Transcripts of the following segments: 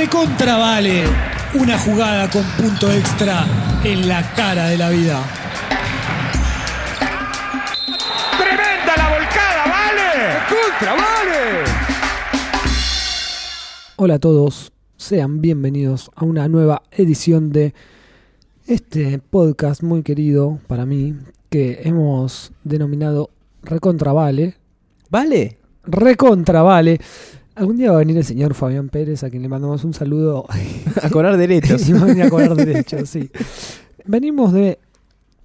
recontra vale una jugada con punto extra en la cara de la vida. ¡Tremenda la volcada, vale! ¡Contra, vale! Hola a todos, sean bienvenidos a una nueva edición de este podcast muy querido para mí que hemos denominado Recontra Vale. ¿Vale? Recontra Vale. Algún día va a venir el señor Fabián Pérez, a quien le mandamos un saludo. A cobrar derechos. y va a venir a cobrar derechos, sí. Venimos de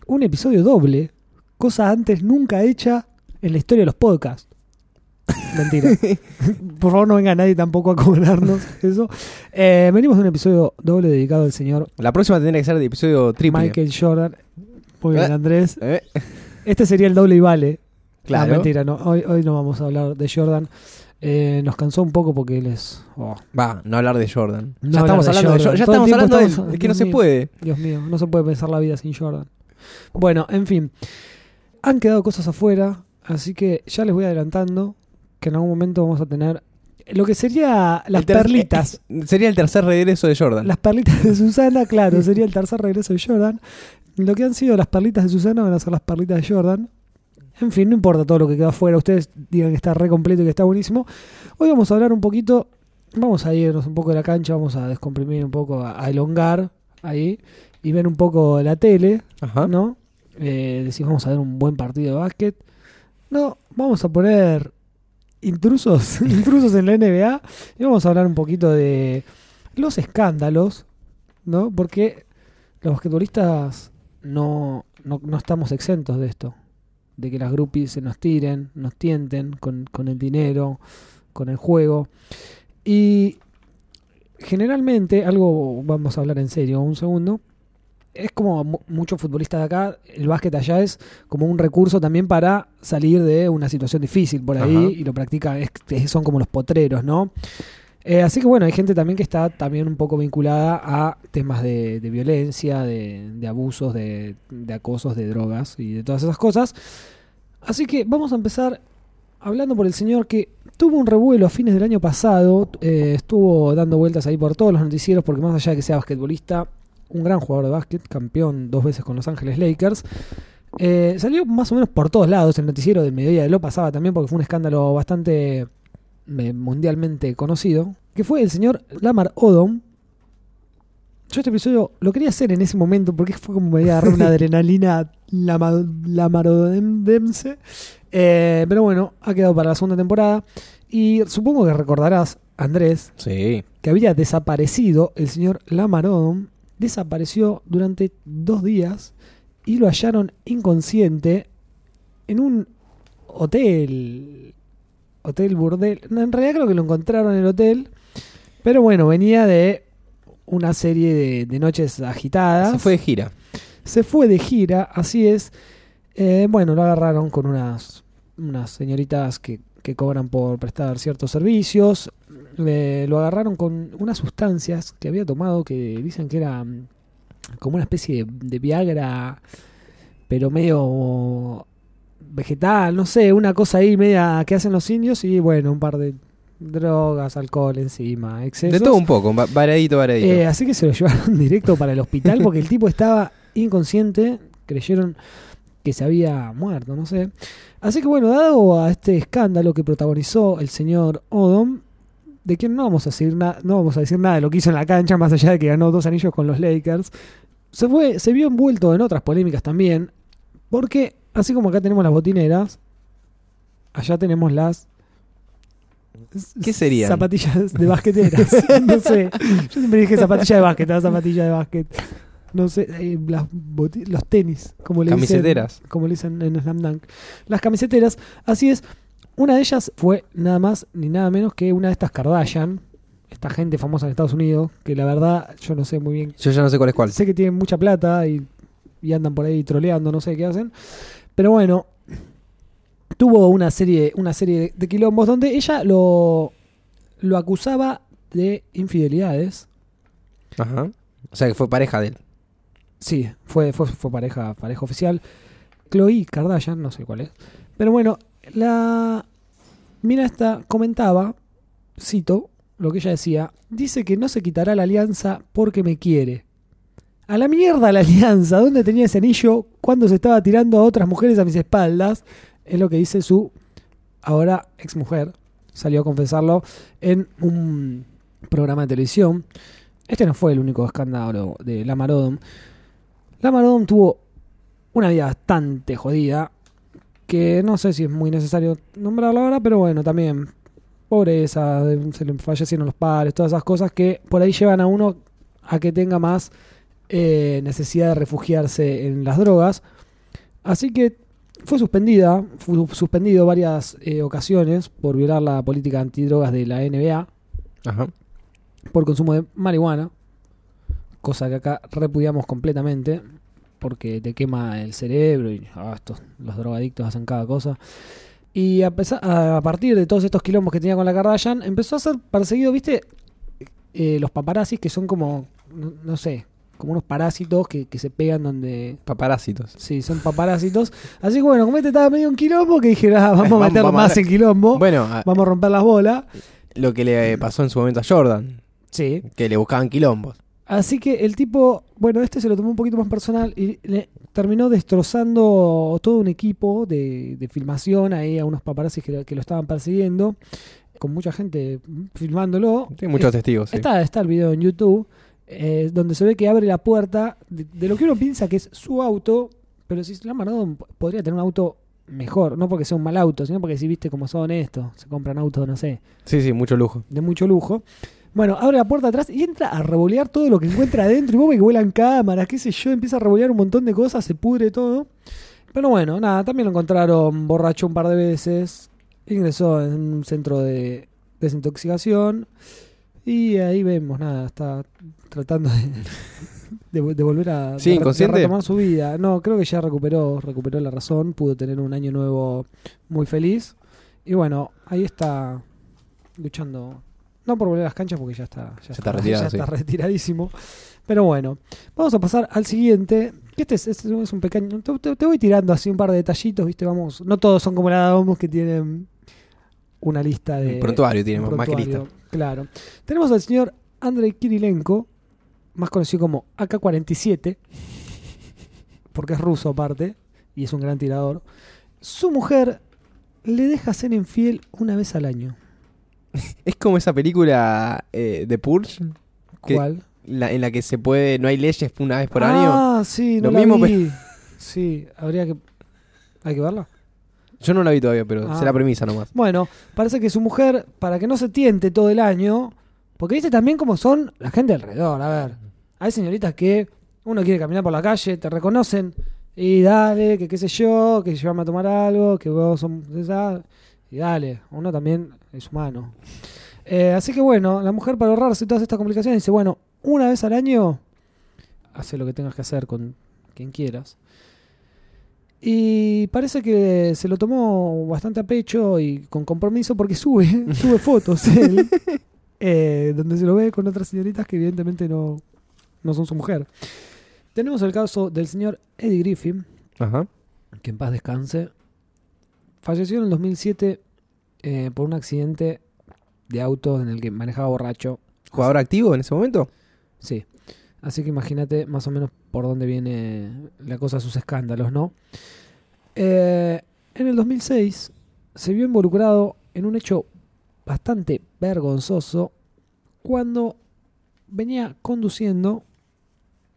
un episodio doble, cosa antes nunca hecha en la historia de los podcasts. Mentira. Por favor, no venga nadie tampoco a cobrarnos eso. Eh, venimos de un episodio doble dedicado al señor La próxima tendría que ser de episodio triple. Michael Jordan. Muy bien, Eh. Andrés. Eh, Este sería el doble y vale. Claro. No, mentira, no. Hoy, hoy no vamos a hablar de Jordan. Eh, nos cansó un poco porque él es. oh, Va, no hablar de Jordan. No ya estamos de hablando de Jordan. Ya Todo estamos hablando de él. Es que no se puede. Dios mío, no se puede pensar la vida sin Jordan. Bueno, en fin. Han quedado cosas afuera, así que ya les voy adelantando que en algún momento vamos a tener lo que sería las perlitas. Sería el tercer regreso de Jordan. Las perlitas de Susana, claro, sería el tercer regreso de Jordan. Lo que han sido las perlitas de Susana van a ser las perlitas de Jordan. En fin, no importa todo lo que queda afuera. Ustedes digan que está re completo y que está buenísimo. Hoy vamos a hablar un poquito. Vamos a irnos un poco de la cancha. Vamos a descomprimir un poco, a, a elongar ahí. Y ver un poco la tele, Ajá. ¿no? Eh, decir, vamos a ver un buen partido de básquet. No, vamos a poner intrusos, intrusos en la NBA. Y vamos a hablar un poquito de los escándalos, ¿no? Porque los basquetbolistas no, no, no estamos exentos de esto. De que las groupies se nos tiren, nos tienten con, con el dinero, con el juego. Y generalmente, algo vamos a hablar en serio un segundo. Es como mu- muchos futbolistas de acá, el básquet allá es como un recurso también para salir de una situación difícil por ahí Ajá. y lo practican, es- son como los potreros, ¿no? Eh, así que bueno, hay gente también que está también un poco vinculada a temas de, violencia, de, abusos, de, de acosos, de drogas y de todas esas cosas. Así que vamos a empezar hablando por el señor que tuvo un revuelo a fines del año pasado, eh, estuvo dando vueltas ahí por todos los noticieros, porque más allá de que sea basquetbolista, un gran jugador de básquet, campeón dos veces con Los Ángeles Lakers, eh, salió más o menos por todos lados, el noticiero de mediodía lo pasaba también, porque fue un escándalo bastante mundialmente conocido, que fue el señor Lamar Odom. Yo este episodio lo quería hacer en ese momento porque fue como me iba a agarrar una adrenalina lama- lamarodemse. Eh, pero bueno, ha quedado para la segunda temporada. Y supongo que recordarás, Andrés, Sí. que había desaparecido el señor Lamar Odom. Desapareció durante dos días y lo hallaron inconsciente en un hotel. Hotel burdel. En realidad creo que lo encontraron en el hotel. Pero bueno, venía de una serie de, de noches agitadas. Se fue de gira. Se fue de gira, así es. Eh, bueno, lo agarraron con unas, unas señoritas que, que cobran por prestar ciertos servicios. Eh, lo agarraron con unas sustancias que había tomado que dicen que era como una especie de, de Viagra, pero medio vegetal, no sé, una cosa ahí media que hacen los indios y bueno, un par de drogas, alcohol encima, excesos. De todo un poco, va- variadito, variadito. Eh, así que se lo llevaron directo para el hospital porque el tipo estaba inconsciente. Creyeron que se había muerto, no sé. Así que bueno, dado a este escándalo que protagonizó el señor Odom, de quien no vamos a decir nada, no vamos a decir nada de lo que hizo en la cancha, más allá de que ganó dos anillos con los Lakers, se fue, se vio envuelto en otras polémicas también, porque así como acá tenemos las botineras, allá tenemos las ¿Qué serían? Zapatillas de basqueteras. no sé. Yo siempre dije zapatilla de básquet, ah, zapatilla de básquet. No sé, eh, las los tenis, como le Camiseteras. dicen, como le dicen en Slam Dunk. Las camiseteras, así es. Una de ellas fue nada más ni nada menos que una de estas Kardashian, esta gente famosa en Estados Unidos, que la verdad yo no sé muy bien Yo ya no sé cuál es cuál. Sé que tienen mucha plata y, y andan por ahí troleando, no sé qué hacen. Pero bueno, tuvo una serie, una serie de, de quilombos donde ella lo, lo acusaba de infidelidades. Ajá. O sea que fue pareja de él. Sí, fue, fue, fue pareja, pareja oficial. Chloe Kardashian, no sé cuál es. Pero bueno, la mina esta comentaba, cito, lo que ella decía, dice que no se quitará la alianza porque me quiere. A la mierda la alianza, ¿dónde tenía ese anillo cuando se estaba tirando a otras mujeres a mis espaldas? Es lo que dice su ahora ex mujer. Salió a confesarlo en un programa de televisión. Este no fue el único escándalo de Lamar Odom. Lamar Odom tuvo una vida bastante jodida, que no sé si es muy necesario nombrarlo ahora, pero bueno, también pobreza, se le fallecieron los padres, todas esas cosas que por ahí llevan a uno a que tenga más eh, necesidad de refugiarse en las drogas. Así que fue suspendida, fue suspendido varias eh, ocasiones por violar la política antidrogas de la NBA Ajá. por consumo de marihuana, cosa que acá repudiamos completamente porque te quema el cerebro y ah, estos, los drogadictos hacen cada cosa. Y a, pesar, a partir de todos estos quilombos que tenía con la Kardashian, empezó a ser perseguido, ¿viste? Eh, los paparazzis que son como, no, no sé, como unos parásitos que, que se pegan donde... Paparásitos. Sí, son paparásitos. Así que bueno, como este estaba medio en quilombo, que dije, ah, vamos a Vamos- meterlo vamos a más ver. en quilombo, Bueno, a- vamos a romper las bolas. lo que le pasó en su momento a Jordan, Sí, que le buscaban quilombos. Así que el tipo, bueno, este se lo tomó un poquito más personal y le terminó destrozando todo un equipo de, de filmación ahí a unos paparazzis que, lo- que lo estaban persiguiendo, con mucha gente filmándolo. Tiene muchos Es- testigos, sí. Está, está el video en YouTube, eh, donde se ve que abre la puerta de, de lo que uno piensa que es su auto, pero si la Maradona podría tener un auto mejor, no porque sea un mal auto, sino porque si viste cómo son estos, se compran autos, no sé, Sí, sí, mucho lujo. de mucho lujo. Bueno, abre la puerta atrás y entra a revolear todo lo que encuentra adentro. Y vos ves que vuelan cámaras, qué sé yo, empieza a revolear un montón de cosas, se pudre todo. Pero bueno, nada, también lo encontraron borracho un par de veces. Ingresó en un centro de desintoxicación. Y ahí vemos, nada, está tratando de, de- de volver a Sí, de retomar su vida. No, creo que ya recuperó, recuperó la razón, pudo tener un año nuevo muy feliz. Y bueno, ahí está luchando. No por volver a las canchas porque ya está, ya está retirado, ya sí. está retiradísimo. Pero bueno, vamos a pasar al siguiente. Este es, este es un pequeño. Te voy tirando así un par de detallitos, ¿viste? Vamos. No todos son como la Domus que tienen una lista de. Un prontuario tiene, un más que lista. Claro. Tenemos al señor Andrei Kirilenko, más conocido como AK-47, porque es ruso aparte, y es un gran tirador. Su mujer le deja ser infiel una vez al año. Es como esa película eh, de Purge. ¿Cuál? la- en la que se puede, no hay leyes una vez por año. Ah, sí, no Lo la mismo, vi. Sí, habría que... ¿Hay que verla? Yo no la vi todavía, pero Ah. la premisa nomás. Bueno, parece que su mujer, para que no se tiente todo el año, porque viste también cómo son la gente alrededor. A ver, hay señoritas que uno quiere caminar por la calle, te reconocen y dale, que qué sé yo, que llevame a tomar algo, que vos son esa, y dale, uno también es humano. Eh, así que bueno, la mujer para ahorrarse todas estas complicaciones dice, bueno, una vez al año, hace lo que tengas que hacer con quien quieras. Y parece que se lo tomó bastante a pecho y con compromiso porque sube, sube fotos él, eh, donde se lo ve con otras señoritas que evidentemente no, no son su mujer. Tenemos el caso del señor Eddie Griffin, Ajá. que en paz descanse. Falleció en el 2007 eh, por un accidente de auto en el que manejaba borracho. ¿Jugador activo en ese momento? Sí. Así que imagínate más o menos por dónde viene la cosa, sus escándalos, ¿no? Eh, en el 2006 se vio involucrado en un hecho bastante vergonzoso cuando venía conduciendo,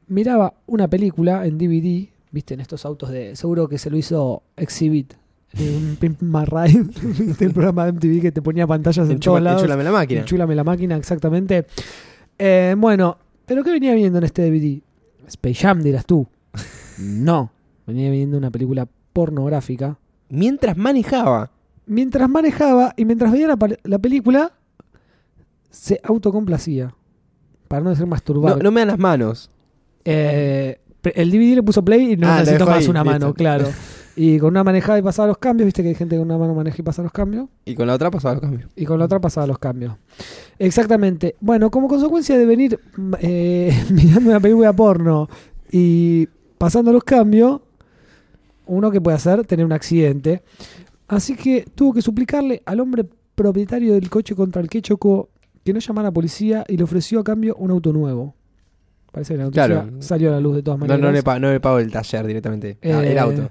miraba una película en DVD, viste, en estos autos de... Seguro que se lo hizo Exhibit, en un Pimp My Ride, ¿viste? el programa de MTV que te ponía pantallas en, todos Enchula- lados. enchúlame la máquina. Enchúlame la máquina, exactamente. Eh, bueno, ¿pero qué venía viendo en este DVD? Space Jam, dirás tú. No, venía viendo una película pornográfica. Mientras manejaba. Mientras manejaba y mientras veía la, película, se autocomplacía. Para no decir No, masturbar. no me dan las manos. Eh, el DVD le puso play y no Ah, dejó más ahí, una listo. mano, claro. Y con una manejada y pasaba los cambios, viste que hay gente que con una mano maneja y pasa los cambios. Y con la otra pasaba los cambios. Y con la otra pasaba los cambios. Exactamente. Bueno, como consecuencia de venir eh, mirando una película porno y pasando los cambios, uno que puede hacer tener un accidente. Así que tuvo que suplicarle al hombre propietario del coche contra el que chocó que no llamara a la policía y le ofreció a cambio un auto nuevo. Parece que la noticia Claro. salió a la luz de todas maneras. no, le no le pago el taller directamente. Ah, el Eh, auto.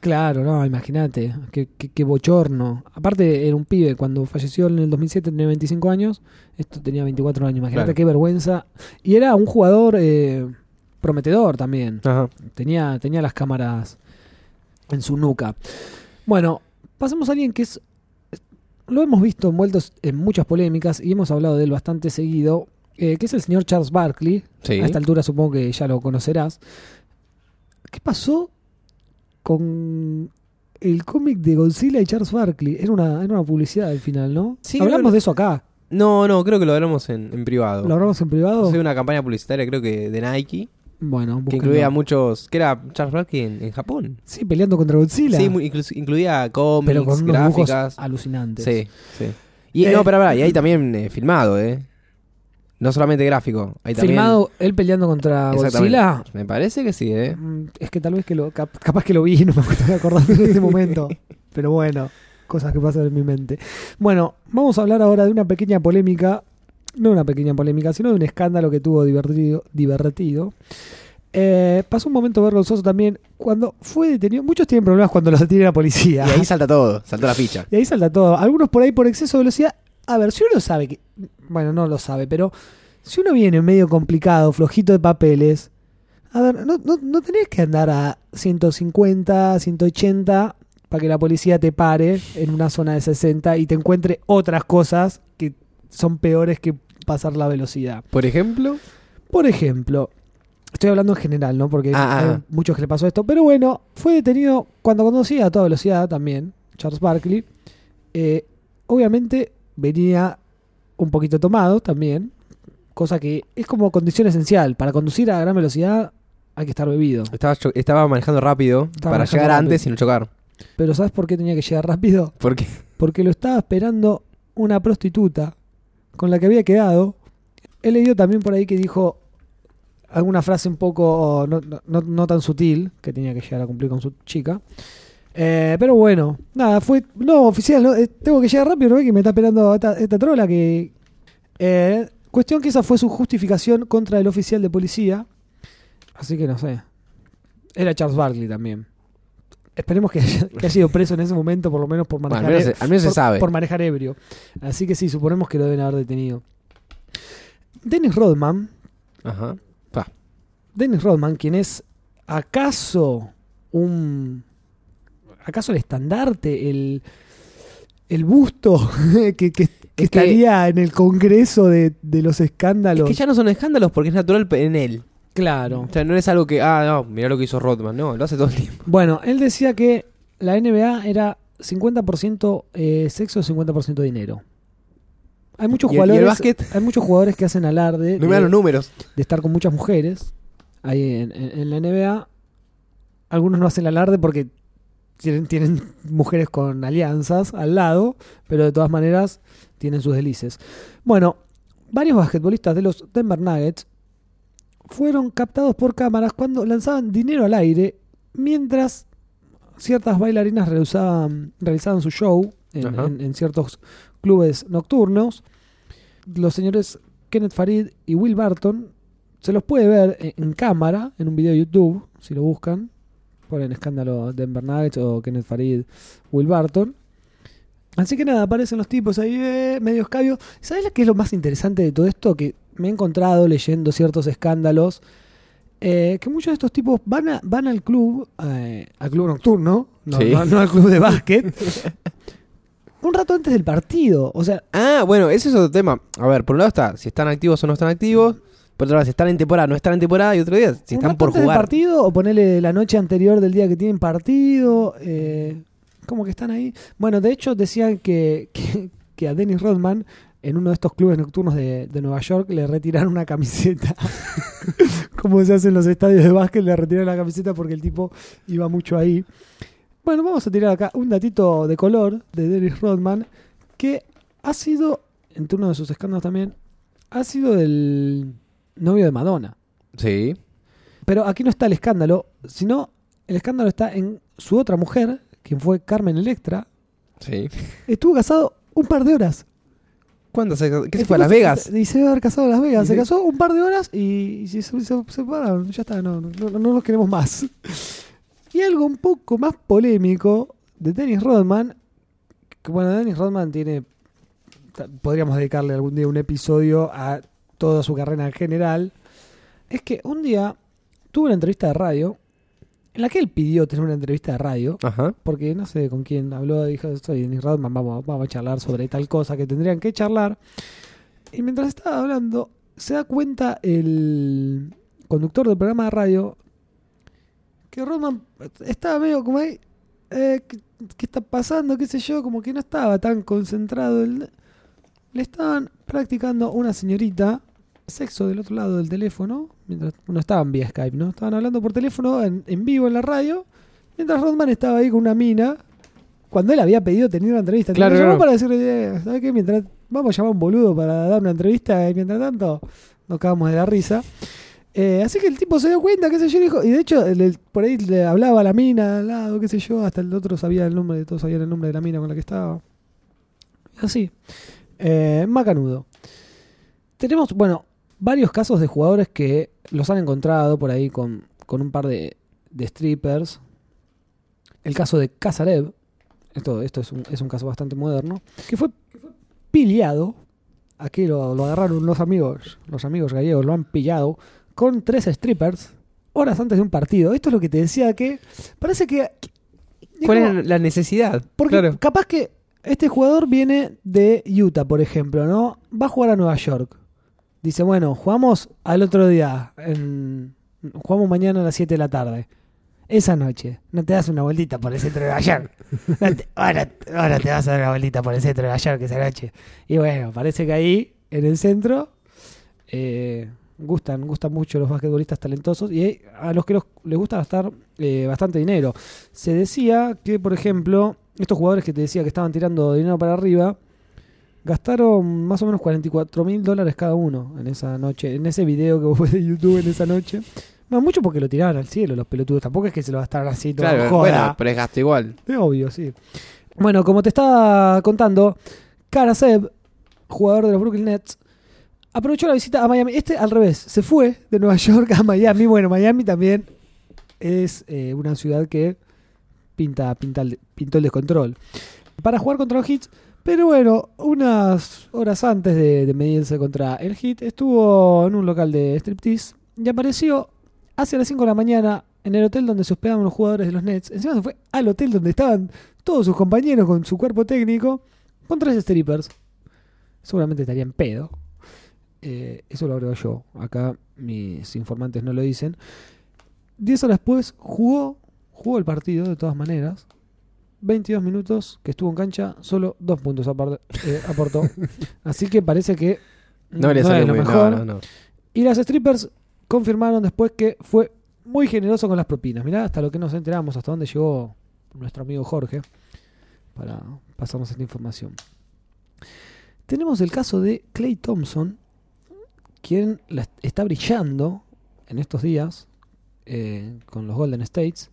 Claro, no, imagínate, qué, qué- qué bochorno. Aparte, era un pibe, cuando falleció en el 2007 tenía 25 años, esto tenía 24 años, imagínate Claro. qué vergüenza. Y era un jugador eh, prometedor también, Ajá. tenía, tenía las cámaras en su nuca. Bueno, pasemos a alguien que es, lo hemos visto envueltos en muchas polémicas y hemos hablado de él bastante seguido, eh, que es el señor Charles Barkley, Sí. a esta altura supongo que ya lo conocerás. ¿Qué pasó con el cómic de Godzilla y Charles Barkley? Era una, era una publicidad al final, ¿no? Sí, Hablamos de eso acá. No, no, creo que lo hablamos en, en privado. ¿Lo hablamos en privado? Fue una campaña publicitaria, creo que de Nike, Bueno, que incluía muchos. que era Charles Barkley en, Japón. Sí, peleando contra Godzilla. Sí, inclu- incluía cómics, pero con unos gráficas. alucinantes. Sí, sí. Y Eh, no, pero pará, y ahí también eh, filmado, ¿eh? No solamente gráfico. Ahí también, Filmado él peleando contra. Godzilla. Me parece que sí, ¿eh? Mm, Es que tal vez que lo. cap- capaz que lo vi y no me estoy acordando en este momento. Pero bueno, cosas que pasan en mi mente. Bueno, vamos a hablar ahora de una pequeña polémica. No una pequeña polémica, sino de un escándalo que tuvo divertido. divertido. Eh, pasó un momento vergonzoso también cuando fue detenido. Muchos tienen problemas cuando los detiene la policía. Y ahí salta todo, saltó la ficha. Y ahí salta todo. Algunos por ahí por exceso de velocidad. A ver, si uno sabe que. Bueno, no lo sabe, pero si uno viene medio complicado, flojito de papeles. A ver, no, no, no tenés que andar a 150, 180 para que la policía te pare en una zona de 60 y te encuentre otras cosas que son peores que pasar la velocidad. Por ejemplo, Por ejemplo, estoy hablando en general, ¿no? Porque Ah, hay ah. muchos que le pasó esto. Pero bueno, fue detenido cuando conducía a toda velocidad también, Charles Barkley. Eh, obviamente venía un poquito tomado también, cosa que es como condición esencial. Para conducir a gran velocidad hay que estar bebido. estaba, manejando rápido Estaba para manejando llegar rápido. antes y no chocar. Pero ¿sabes por qué tenía que llegar rápido? Porque Porque lo estaba esperando una prostituta con la que había quedado. He leído también por ahí que dijo alguna frase un poco no, no- no- tan sutil, que tenía que llegar a cumplir con su chica. Eh, pero bueno, nada, fue... No, oficial, no, eh, tengo que llegar rápido, ¿no? Que me está esperando esta, esta trola que... Eh, cuestión que esa fue su justificación contra el oficial de policía. Así que no sé. Era Charles Barkley también. Esperemos que haya, que haya ido preso en ese momento, por lo menos por bueno, manejar, al menos, se- al menos se por, sabe. por manejar ebrio. Así que sí, suponemos que lo deben haber detenido. Dennis Rodman, Ajá. Pa. Dennis Rodman, quien es acaso un. acaso el estandarte, el. el busto que, que- que que- estaría en el congreso de, de los Es escándalos. que ya no son escándalos porque es natural en él. Claro. O sea, no es algo que, ah, no, mirá lo que hizo Rodman. No, lo hace todo el tiempo. Bueno, él decía que la NBA era 50% eh, sexo, 50% dinero. Hay muchos ¿Y el- y el jugadores, básquet? hay muchos jugadores que hacen alarde No de, los números. de estar con muchas mujeres ahí en, en- en la NBA. Algunos no hacen alarde porque tienen, tienen mujeres con alianzas al lado, pero de todas maneras tienen sus delices. Bueno, varios basquetbolistas de los Denver Nuggets fueron captados por cámaras cuando lanzaban dinero al aire mientras ciertas bailarinas realizaban, realizaban su show en, Ajá. en- en ciertos clubes nocturnos. Los señores Kenneth Farid y Will Barton se los puede ver en, en cámara en un video de YouTube, si lo buscan. Ponen escándalo Denver Nuggets o Kenneth Farid, Will Barton. Así que nada, aparecen los tipos ahí, eh, medio escabios. ¿Sabes qué es lo más interesante de todo esto? Que me he encontrado leyendo ciertos escándalos. eh, que muchos de estos tipos van, a- van al club, eh, al club nocturno, no, Sí. no- no al club de básquet, un rato antes del partido. O sea, Ah, bueno, ese es otro tema. A ver, por un lado está si están activos o no están activos. Por otro lado, si están en temporada no están en temporada. Y otro día, si están por jugar. partido o ponerle la noche anterior del día que tienen partido. Eh, como que están ahí. Bueno, de hecho decían que, que, que a Dennis Rodman en uno de estos clubes nocturnos de, de Nueva York le retiraron una camiseta. como se hace en los estadios de básquet, le retiraron la camiseta porque el tipo iba mucho ahí. Bueno, vamos a tirar acá un datito de color de Dennis Rodman que ha sido, entre uno de sus escándalos también, ha sido el novio de Madonna. Sí. Pero aquí no está el escándalo, sino el escándalo está en su otra mujer, quien fue Carmen Electra. Sí. Estuvo casado un par de horas. ¿Cuándo se casó? ¿Qué se fue a Las Vegas? Y se debe haber casado a Las Vegas. Se casó un par de horas y, se, se- se separaron. Ya está, no, no, no, los queremos más. Y algo un poco más polémico de Dennis Rodman. Que bueno, Dennis Rodman tiene. Podríamos dedicarle algún día un episodio a toda su carrera en general. Es que un día tuvo una entrevista de radio en la que él pidió tener una entrevista de radio Ajá. porque no sé con quién habló, dijo, soy Dennis Rodman, vamos, vamos a charlar sobre tal cosa que tendrían que charlar. Y mientras estaba hablando, se da cuenta el conductor del programa de radio que Rodman estaba medio como ahí, eh, ¿qué, qué está pasando? ¿Qué sé yo? Como que no estaba tan concentrado. El- le estaban practicando una señorita sexo del otro lado del teléfono, mientras no estaban vía Skype, ¿no? Estaban hablando por teléfono en, en vivo en la radio, mientras Rodman estaba ahí con una mina, cuando él había pedido tener una entrevista. Claro, llamó claro. para decirle, eh, ¿sabes qué? Mientras vamos a llamar a un boludo para dar una entrevista y mientras tanto nos cagamos de la risa. Eh, así que el tipo se dio cuenta, qué sé yo, dijo, y de hecho le- por ahí le hablaba a la mina al lado, qué sé yo, hasta el otro sabía el nombre, todos sabían el nombre de la mina con la que estaba. Así. Eh, macanudo. Tenemos, bueno, varios casos de jugadores que los han encontrado por ahí con, con un par de, de strippers. El caso de Casarev, esto, esto es, un, es un caso bastante moderno, que fue, pillado. Aquí lo, lo agarraron los amigos, los amigos gallegos lo han pillado con tres strippers horas antes de un partido. Esto es lo que te decía que parece que... ¿Cuál como- es la necesidad? porque Claro. capaz que este jugador viene de Utah, por ejemplo, ¿no? Va a jugar a Nueva York. Dice, bueno, jugamos al otro día. en- jugamos mañana a las 7 de la tarde. Esa noche, no te das una vueltita por el centro de York. No te- ahora, ahora te vas a dar una vueltita por el centro de Nueva York esa noche. Y bueno, parece que ahí, en el centro, eh, gustan, gustan mucho los basquetbolistas talentosos y a los que les gusta gastar eh, bastante dinero. Se decía que, por ejemplo, estos jugadores que te decía que estaban tirando dinero para arriba, gastaron más o menos 44 mil dólares cada uno en esa noche, en ese video que vos ves de YouTube en esa noche. No, mucho porque lo tiraban al cielo los pelotudos. Tampoco es que se lo gastaron así todo. Claro, joda. bueno, pero es gasto igual. Es obvio, sí. Bueno, como te estaba contando, Karasev, jugador de los Brooklyn Nets, aprovechó la visita a Miami. Este al revés, se fue de Nueva York a Miami. Bueno, Miami también es eh, una ciudad que pinta, pinta pintó el descontrol. Para jugar contra los Hits, pero bueno, unas horas antes de, medirse contra el Hit, estuvo en un local de striptease y apareció hacia las 5 de la mañana en el hotel donde se hospedaban los jugadores de los Nets. Encima se fue al hotel donde estaban todos sus compañeros con su cuerpo técnico, con tres strippers. Seguramente estaría en pedo. Eh, eso lo agrego yo. Acá mis informantes no lo dicen. Diez horas después jugó, jugó el partido de todas maneras. 22 minutos que estuvo en cancha, solo dos puntos eh, aportó. Así que parece que No le es salió lo muy mejor. no, no, no. Y las strippers confirmaron después que fue muy generoso con las propinas. Mirá hasta lo que nos enteramos, hasta dónde llegó nuestro amigo Jorge para pasarnos esta información. Tenemos el caso de Clay Thompson, quien la está brillando en estos días eh, con los Golden States.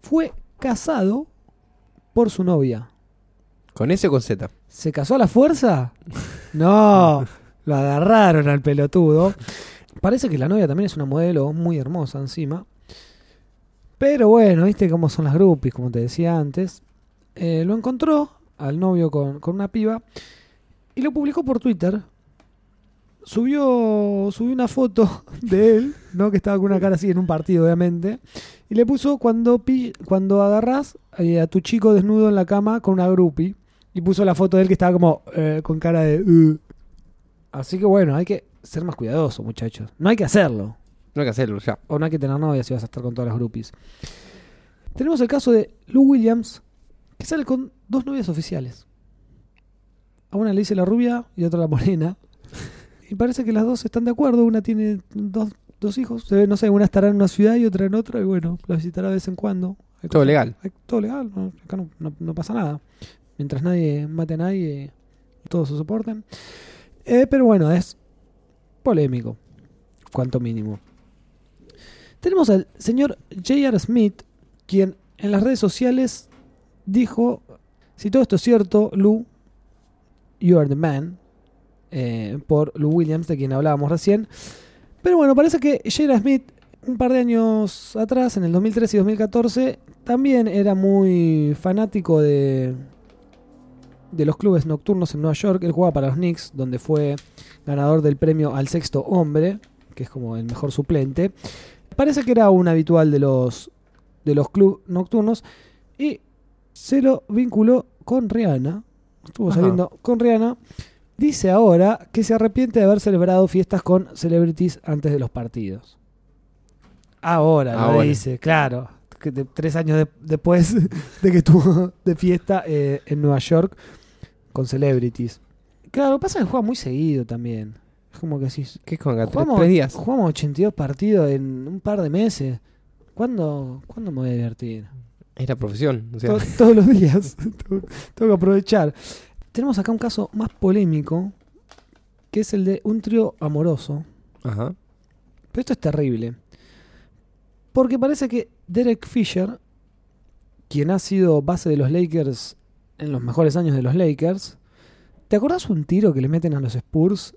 Fue casado por su novia. ¿Con S o con Z? ¿Se casó a la fuerza? No, lo agarraron al pelotudo. Parece que la novia también es una modelo muy hermosa encima. Pero bueno, viste cómo son las groupies, como te decía antes. Eh, lo encontró al novio con, con una piba y lo publicó por Twitter. Subió, subió una foto de él, ¿no? Que estaba con una cara así en un partido, obviamente. Y le puso cuando, pi- cuando agarrás eh, a tu chico desnudo en la cama con una groupie. Y puso la foto de él que estaba como eh, con cara de... "Uh". Así que bueno, hay que ser más cuidadosos, muchachos. No hay que hacerlo. No hay que hacerlo ya. O no hay que tener novia si vas a estar con todas las groupies. Tenemos el caso de Lou Williams, que sale con dos novias oficiales. A una le dice la rubia y a otra la morena. Y parece que las dos están de acuerdo. Una tiene dos, dos hijos. Se ve, no sé, una estará en una ciudad y otra en otra. Y bueno, la visitará de vez en cuando. Hay Todo cosas- legal. hay- todo legal. no, acá no, no- no pasa nada. Mientras nadie mate a nadie, todos se soporten. Eh, pero bueno, es polémico. Cuanto mínimo. Tenemos al señor J.R. Smith, quien en las redes sociales dijo, si todo esto es cierto, Lou, you are the man. Eh, por Lou Williams, de quien hablábamos recién. Pero bueno, parece que Jada Smith, un par de años atrás, en el 2013 y 2014, también era muy fanático de, de los clubes nocturnos en Nueva York. Él jugaba para los Knicks, donde fue ganador del premio al sexto hombre, que es como el mejor suplente. Parece que era un habitual de los, de los clubes nocturnos y se lo vinculó con Rihanna. Estuvo saliendo con Rihanna. Dice ahora que se arrepiente de haber celebrado fiestas con celebrities antes de los partidos. Ahora, lo dice, claro. que de- tres años de- después de que estuvo de fiesta eh, en Nueva York con celebrities. Claro, lo que pasa es que juega muy seguido también. Es como que si ¿Qué es con acá? ¿Tres, jugamos, tres días? jugamos 82 partidos en un par de meses. ¿Cuándo, ¿cuándo me voy a divertir? Es la profesión. O sea, To- todos los días. tengo, tengo que aprovechar. Tenemos acá un caso más polémico, que es el de un trío amoroso. ajá. Pero esto es terrible. Porque parece que Derek Fisher, quien ha sido base de los Lakers en los mejores años de los Lakers, ¿te acordás un tiro que le meten a los Spurs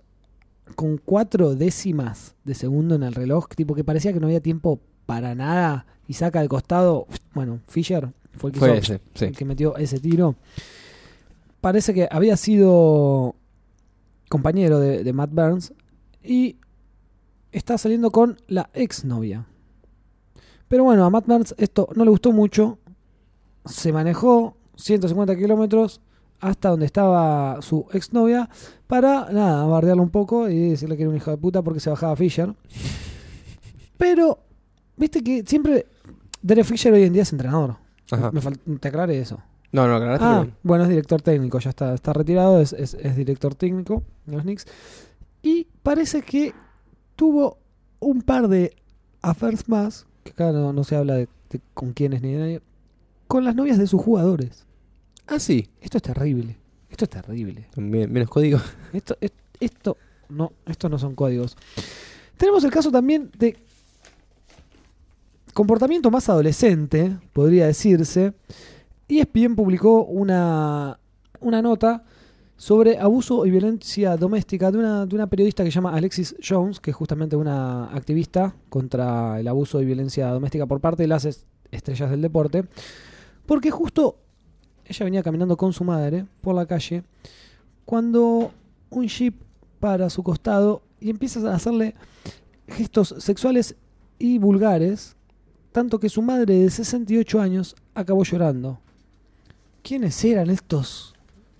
con cuatro décimas de segundo en el reloj? Tipo que parecía que no había tiempo para nada y saca de costado. Bueno, Fisher fue el que, Fue hizo- ese, sí. el que metió ese tiro. Parece que había sido compañero de, de Matt Burns y está saliendo con la exnovia. Pero bueno, a Matt Burns esto no le gustó mucho. Se manejó 150 kilómetros hasta donde estaba su exnovia para, nada, bardearlo un poco y decirle que era un hijo de puta porque se bajaba Fisher. Pero, viste que siempre Derek Fisher hoy en día es entrenador. Ajá. Me te aclaré eso. No, no, aclaraste Ah, bueno, es director técnico, ya está, está retirado, es, es- es director técnico de los Knicks. Y parece que tuvo un par de affairs más, que acá no, no se habla de, de con quiénes ni de nadie, con las novias de sus jugadores. Ah, sí. Esto es terrible, esto es terrible. También, menos código. Esto, es- esto, no, estos no son códigos. Tenemos el caso también de comportamiento más adolescente, podría decirse. E ESPN publicó una, una nota sobre abuso y violencia doméstica de una, de una periodista que se llama Alexis Jones, que es justamente una activista contra el abuso y violencia doméstica por parte de las es- estrellas del deporte. Porque justo ella venía caminando con su madre por la calle cuando un jeep para su costado y empieza a hacerle gestos sexuales y vulgares, tanto que su madre de 68 años acabó llorando. ¿Quiénes eran estos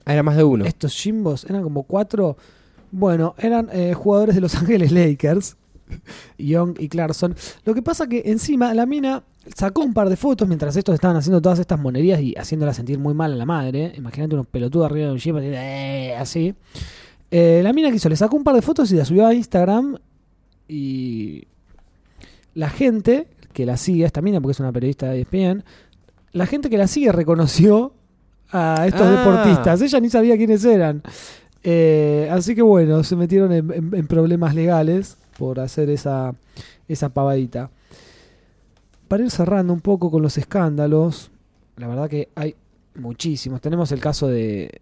Ah, era más de uno. estos Jimbos? Eran como cuatro. Bueno, eran eh, jugadores de Los Ángeles Lakers, Young y Clarkson. Lo que pasa que encima la mina sacó un par de fotos mientras estos estaban haciendo todas estas monerías y haciéndola sentir muy mal a la madre. Imagínate unos pelotudos arriba de un jeep así. eh, así. Eh, la mina que hizo, le sacó un par de fotos y la subió a Instagram y la gente que la sigue, esta mina porque es una periodista de ESPN, la gente que la sigue reconoció a estos Ah. deportistas. Ella ni sabía quiénes eran. Eh, así que bueno, se metieron en, en- en problemas legales por hacer esa, esa pavadita. Para ir cerrando un poco con los escándalos, la verdad que hay muchísimos. Tenemos el caso de,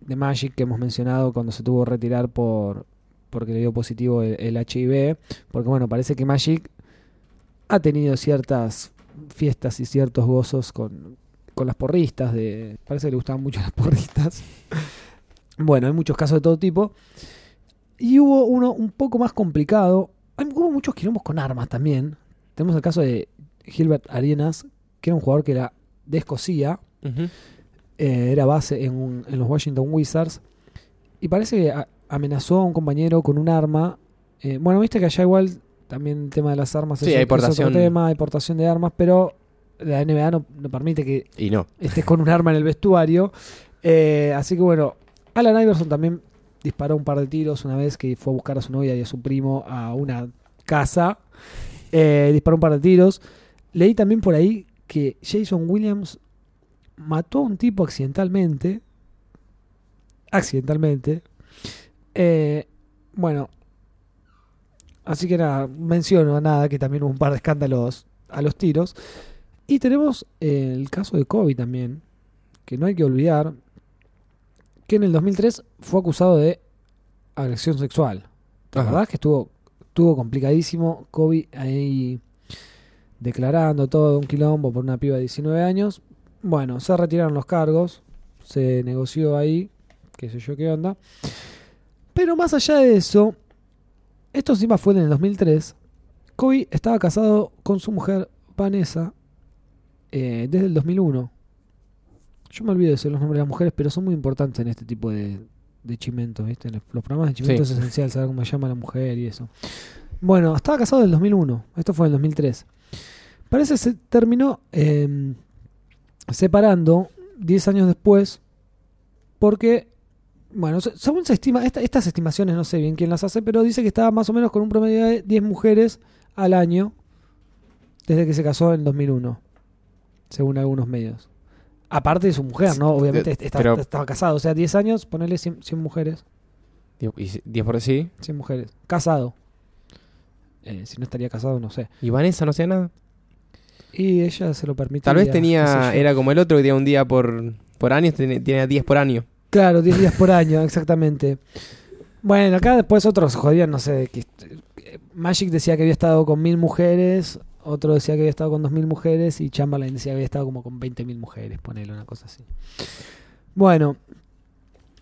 de Magic que hemos mencionado cuando se tuvo que retirar por porque le dio positivo el, el HIV. Porque bueno, parece que Magic ha tenido ciertas fiestas y ciertos gozos con, con las porristas. De, parece que le gustaban mucho las porristas. Bueno, hay muchos casos de todo tipo. Y hubo uno un poco más complicado. Hay- hubo muchos quilombos con armas también. Tenemos el caso de Gilbert Arenas, que era un jugador que era de Escocia. Eh, era base en, un- en los Washington Wizards. Y parece que a- amenazó a un compañero con un arma. Eh, bueno, viste que allá igual también el tema de las armas Sí, es, hay es otro tema, hay portación de armas, pero la NBA no, no permite que Y no. estés con un arma en el vestuario. Eh, así que bueno, Alan Iverson también disparó un par de tiros una vez que fue a buscar a su novia y a su primo a una casa. Eh, disparó un par de tiros. Leí también por ahí que Jason Williams mató a un tipo accidentalmente. Accidentalmente. Eh, bueno. Así que nada, menciono nada que también hubo un par de escándalos a los tiros. Y tenemos el caso de Kobe también, que no hay que olvidar, que en el 2003 fue acusado de agresión sexual. ¿Te Ajá. acordás que estuvo, estuvo complicadísimo? Kobe ahí declarando todo un quilombo por una piba de 19 años. Bueno, se retiraron los cargos, se negoció ahí, qué sé yo qué onda. Pero más allá de eso, esto encima fue en el 2003. Kobe estaba casado con su mujer Vanessa eh, desde el 2001. Yo me olvido de decir los nombres de las mujeres, pero son muy importantes en este tipo de, de chimentos, ¿viste? En los programas de chimentos Sí. es esencial saber cómo se llama la mujer y eso. Bueno, estaba casado en el 2001. Esto fue en el 2003. Parece que se terminó eh, separando 10 años después porque, bueno, se- según se estima, esta- estas estimaciones no sé bien quién las hace, pero dice que estaba más o menos con un promedio de 10 mujeres al año desde que se casó en 2001, según algunos medios. Aparte de su mujer, ¿no? Obviamente estaba, casado, o sea, 10 años, ponerle 100, 100 mujeres. Diez- Y si- 10 por sí. 100 mujeres. Casado. Eh, si no estaría casado, no sé. ¿Y Vanessa no hacía nada? Y ella se lo permitió. Tal vez tenía, era como el otro que tenía un día por, por año, tenía tenía 10 por año. Claro, 10 días por año, exactamente. Bueno, acá después otros jodían, no sé. Que, eh, Magic decía que había estado con mil mujeres, otro decía que había estado con dos mil mujeres y Chamberlain decía que había estado como con 20 mil mujeres, ponele una cosa así. Bueno,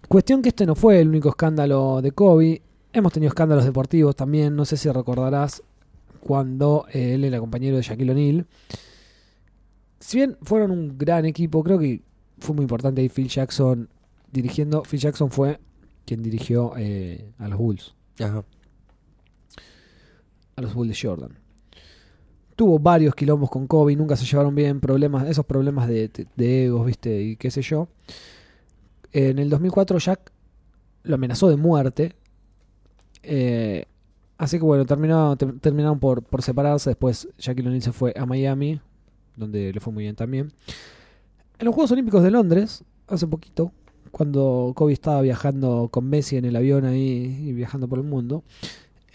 cuestión que este no fue el único escándalo de Kobe. Hemos tenido escándalos deportivos también, no sé si recordarás cuando eh, él era compañero de Shaquille O'Neal. Si bien fueron un gran equipo, creo que fue muy importante ahí Phil Jackson dirigiendo. Phil Jackson fue quien dirigió eh, a los Bulls, Ajá. a los Bulls de Jordan. Tuvo varios quilombos con Kobe, nunca se llevaron bien, problemas, esos problemas de, de- egos, viste, y qué sé yo. En el 2004 Jack lo amenazó de muerte. Eh, así que bueno, terminó, te- terminaron por, por separarse. Después Shaquille O'Neal se fue a Miami, donde le fue muy bien también. En los Juegos Olímpicos de Londres, hace poquito, cuando Kobe estaba viajando con Messi en el avión ahí y viajando por el mundo,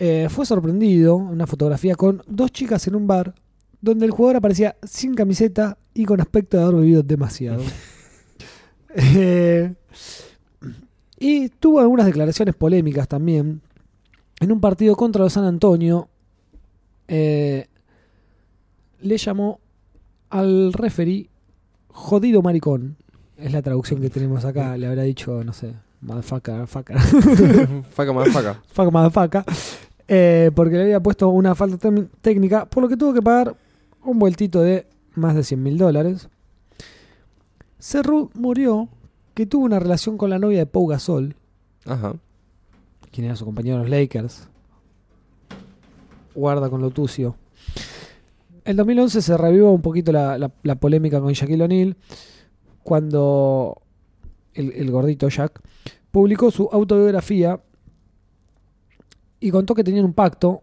eh, fue sorprendido en una fotografía con dos chicas en un bar donde el jugador aparecía sin camiseta y con aspecto de haber bebido demasiado. Eh, y tuvo algunas declaraciones polémicas también. En un partido contra los San Antonio, eh, le llamó al referee jodido maricón. Es la traducción que tenemos acá. Le habrá dicho, no sé, motherfucker, fucker, faca más faca. fuck motherfucker. Eh, porque le había puesto una falta técnica, por lo que tuvo que pagar un vueltito de más de 100 mil dólares. Cerru murió que tuvo una relación con la novia de Pau Gasol, Ajá. quien era su compañero en los Lakers. Guarda con lo tucio. En 2011 se revivió un poquito la, la- la polémica con Shaquille O'Neal cuando el, el gordito Jack publicó su autobiografía y contó que tenían un pacto,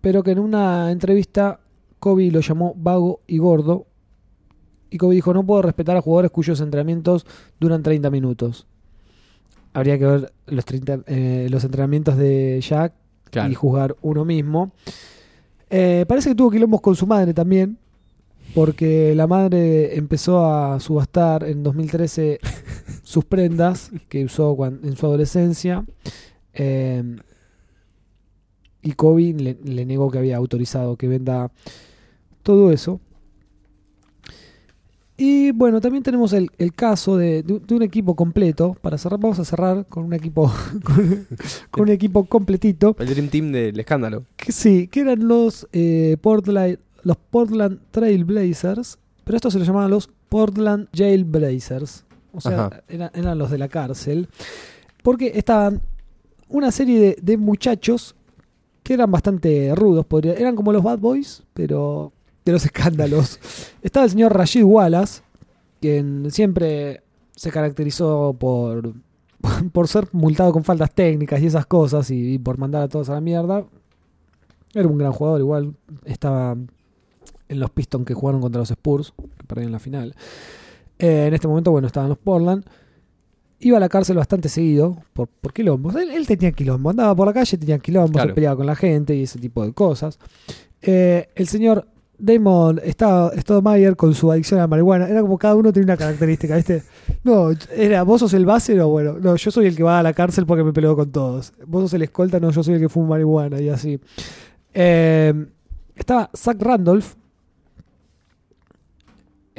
pero que en una entrevista Kobe lo llamó vago y gordo. Y Kobe dijo, no puedo respetar a jugadores cuyos entrenamientos duran 30 minutos. Habría que ver los, 30, eh, los entrenamientos de Jack Claro. y juzgar uno mismo. Eh, parece que tuvo quilombos con su madre también, porque la madre empezó a subastar en 2013 sus prendas que usó en su adolescencia. Eh, y Kobe le, le negó que había autorizado que venda todo eso. Y bueno, también tenemos el, el caso de, de un- de un equipo completo. Para cerrar, vamos a cerrar con un equipo con, con un equipo completito. El Dream Team del escándalo. Que sí, que eran los eh, Portland, los Portland Trail Blazers, pero estos se los llamaban los Portland Jail Blazers. O sea, eran, eran los de la cárcel. Porque estaban una serie de, de muchachos que eran bastante rudos. podría- eran como los Bad Boys, pero de los escándalos. Estaba el señor Rashid Wallace, quien siempre se caracterizó por, por ser multado con faltas técnicas y esas cosas y, por mandar a todos a la mierda. Era un gran jugador, igual estaba en los Pistons que jugaron contra los Spurs, que perdieron la final. Eh, en este momento, bueno, estaban los Portland. Iba a la cárcel bastante seguido por, por quilombos. Él, él tenía quilombo, andaba por la calle, tenía quilombos, Claro. se peleaba con la gente y ese tipo de cosas. Eh, el señor Damon estaba Stoudemire con su adicción a la marihuana. Era como cada uno tenía una característica, ¿viste? No, era vos sos el base, o bueno, no, yo soy el que va a la cárcel porque me peleo con todos. Vos sos el escolta, no, yo soy el que fuma marihuana y así. Eh, estaba Zach Randolph,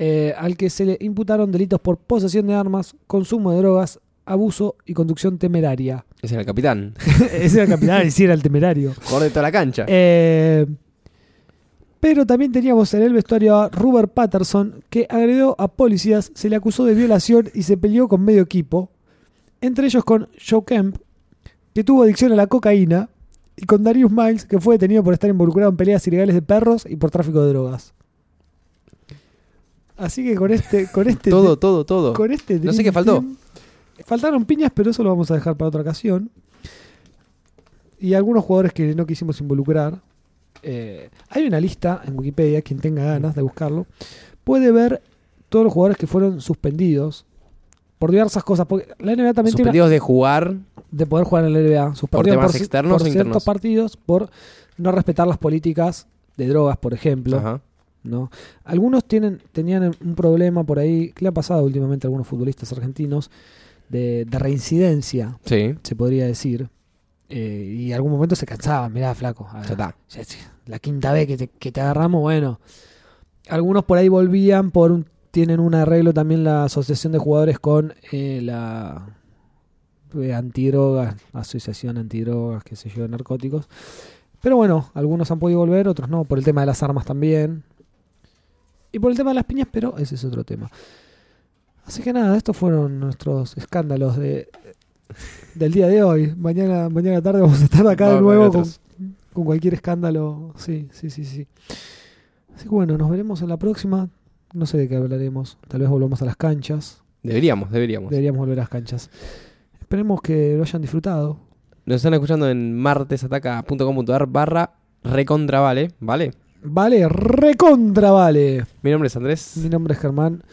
eh, al que se le imputaron delitos por posesión de armas, consumo de drogas, abuso y conducción temeraria. Ese era el capitán. Ese era el capitán y sí era el temerario. Jugador de toda la cancha. Eh, pero también teníamos en el vestuario a Robert Patterson, que agredió a policías, se le acusó de violación y se peleó con medio equipo. Entre ellos con Joe Kemp, que tuvo adicción a la cocaína, y con Darius Miles, que fue detenido por estar involucrado en peleas ilegales de perros y por tráfico de drogas. Así que con este, con este, todo, todo, todo. con este No sé qué faltó. Team- Faltaron piñas, pero eso lo vamos a dejar para otra ocasión. Y algunos jugadores que no quisimos involucrar. Eh, hay una lista en Wikipedia, quien tenga ganas de buscarlo, puede ver todos los jugadores que fueron suspendidos por diversas cosas. Porque la NBA también una- Suspendidos de jugar. de poder jugar en la NBA. Suspendidos temas ci- externos por o ciertos internos. partidos por no respetar las políticas de drogas, por ejemplo. Ajá. ¿No? Algunos tienen, tenían un problema por ahí, que le ha pasado últimamente a algunos futbolistas argentinos, de, de reincidencia, Sí. se podría decir. Eh, y en algún momento se cansaban, mirá, flaco. a- Ya está. ya- ya, la quinta vez que te, que te agarramos, bueno. Algunos por ahí volvían por un, tienen un arreglo también la asociación de jugadores con eh, la eh, antidrogas, asociación antidrogas, qué sé yo, narcóticos. Pero bueno, algunos han podido volver, otros no, por el tema de las armas también. Y por el tema de las piñas, pero ese es otro tema. Así que nada, estos fueron nuestros escándalos de, del día de hoy. Mañana, mañana tarde vamos a estar acá de nuevo con cualquier escándalo. Sí, sí, sí, sí. Así que bueno, nos veremos en la próxima. No sé de qué hablaremos. Tal vez volvamos a las canchas. Deberíamos, deberíamos. Deberíamos volver a las canchas. Esperemos que lo hayan disfrutado. Nos están escuchando en martesataca.com.ar barra recontra vale, ¿vale? Vale, recontra vale. Mi nombre es Andrés. Mi nombre es Germán.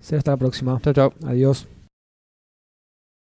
Será hasta la próxima. Chao, chao. Adiós.